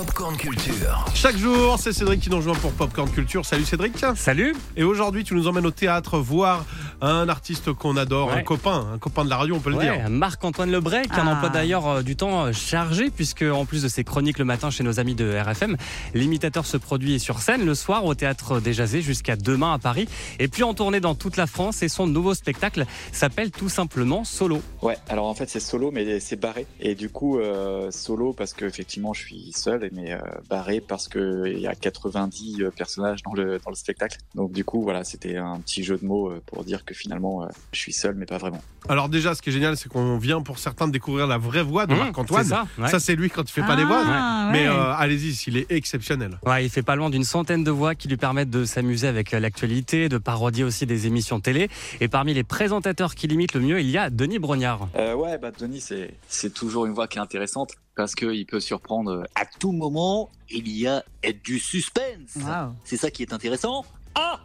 Popcorn Culture. Chaque jour, c'est Cédric qui nous rejoint pour Popcorn Culture. Salut Cédric. Salut Et aujourd'hui, tu nous emmènes au théâtre voir un artiste qu'on adore, un copain, un copain de la radio, on peut le dire. Marc-Antoine Lebray, qui a un Ah. emploi d'ailleurs euh, du temps euh, chargé, puisque en plus de ses chroniques le matin chez nos amis de RFM, l'imitateur se produit sur scène le soir au théâtre des Jazés jusqu'à demain à Paris, et puis en tournée dans toute la France. Et son nouveau spectacle s'appelle tout simplement Solo. Ouais, alors en fait c'est solo mais c'est barré et du coup euh, solo parce que effectivement je suis seul mais euh, barré parce que il y a 90 euh, personnages dans le dans le spectacle. Donc du coup voilà, c'était un petit jeu de mots pour dire que finalement euh, je suis seul mais pas vraiment. Alors déjà, ce qui est génial, c'est qu'on vient pour certains de découvrir la vraie voix de Mmh, Marc-Antoine. c'est ça, ouais. Ça, c'est lui quand il fait pas les voix. Ah, Mais ouais. euh, allez-y, s'il est exceptionnel. Ouais, il fait pas loin d'une centaine de voix qui lui permettent de s'amuser avec euh, l'actualité, de parodier aussi des émissions télé. Et parmi les présentateurs qui l'imitent le mieux, il y a Denis Brognard. Euh, ouais, bah Denis c'est c'est toujours une voix qui est intéressante parce que il peut surprendre à tout moment, il y a du suspense. C'est ça qui est intéressant. Ah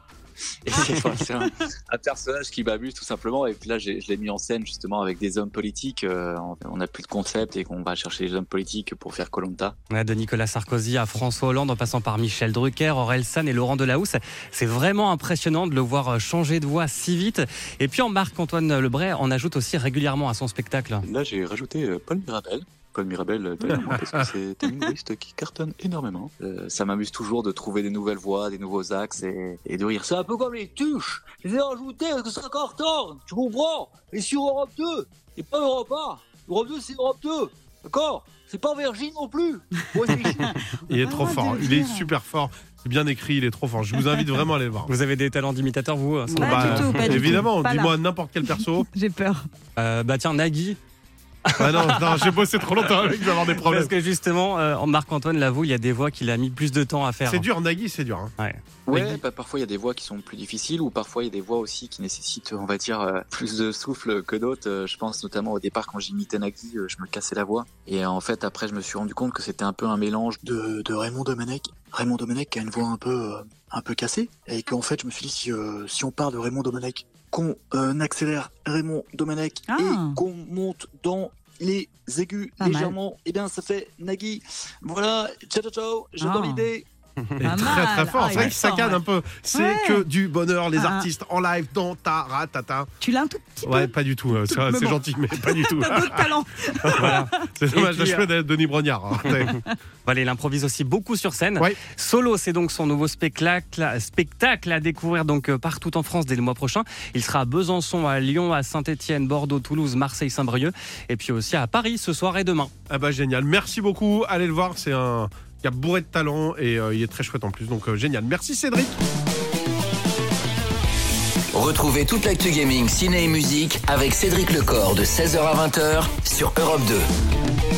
Et c'est un, un personnage qui m'amuse tout simplement. Et puis là, j'ai- je l'ai mis en scène justement avec des hommes politiques. Euh, on- n'a plus de concept et qu'on va chercher les hommes politiques pour faire Colanta. Ouais, de Nicolas Sarkozy à François Hollande en passant par Michel Drucker, Aurel San et Laurent Delahousse. C'est vraiment impressionnant de le voir euh, changer de voix si vite. Et puis en Marc-Antoine Lebray en ajoute aussi régulièrement à son spectacle. Là, j'ai rajouté euh, Paul Mirabel. Paul Mirabel, euh, parce que c'est un humoriste qui cartonne énormément. Euh, ça m'amuse toujours de trouver des nouvelles voix, des nouveaux axes et, et de rire. C'est un peu comme les tuches. Je les ai rajoutées parce que ça cartonne. Tu comprends? Et sur Europe 2, et pas Europe 1. Europe 2, c'est Europe 2. D'accord? C'est pas Virgin non plus. Il est Ah, trop fort. de le Il est super fort. C'est bien écrit, il est trop fort. Je vous invite vraiment à aller le voir. Vous avez des talents d'imitateur, vous sans Pas doute du tout, pas du évidemment, dis-moi n'importe quel perso. J'ai peur. Euh, Bah tiens, Nagui. Ah non, non j'ai bossé trop longtemps avec, je vais avoir des problèmes. Parce que justement, euh, Marc-Antoine l'avoue, il y a des voix qu'il a mis plus de temps à faire. C'est dur, Nagui, c'est dur. hein. Ouais. Ouais, bah, parfois il y a des voix qui sont plus difficiles ou parfois il y a des voix aussi qui nécessitent, on va dire, euh, plus de souffle que d'autres. Euh, je pense notamment au départ quand j'imitais Nagui, euh, je me cassais la voix. Et euh, en fait après je me suis rendu compte que c'était un peu un mélange de, de Raymond Domenech. Raymond Domenech qui a une voix un peu, euh, un peu cassée et qu'en fait je me suis dit si, euh, si on parle de Raymond Domenech, qu'on euh, accélère Raymond Domenech Ah. et qu'on monte dans les aigus Pas légèrement, et bien ça fait Nagui. Voilà, ciao ciao ciao, j'adore Ah. l'idée. Et très très fort. Ah, c'est vrai qu'il saccade fort, un peu. C'est Ouais. que du bonheur, les Ah, artistes en live dans ta ratata. Tu l'as un tout petit Ouais, peu. pas du tout. euh, C'est bon. gentil, mais pas du tout. T'as d'autres talents. Voilà. C'est dommage puis, d'achever d'être Denis Brognard. hein. Voilà, il improvise aussi beaucoup sur scène. Ouais. Solo, c'est donc son nouveau spectacle, spectacle à découvrir donc euh, partout en France dès le mois prochain. Il sera à Besançon, à Lyon, à Saint-Étienne, Bordeaux, Toulouse, Marseille, Saint-Brieuc, et puis aussi à Paris ce soir et demain. Ah bah génial. Merci beaucoup. Allez le voir. C'est un qui a bourré de talent et euh, il est très chouette en plus. Donc euh, génial. Merci Cédric. Retrouvez toute l'actu gaming, ciné et musique avec Cédric Lecor de 16h à 20h sur Europe 2.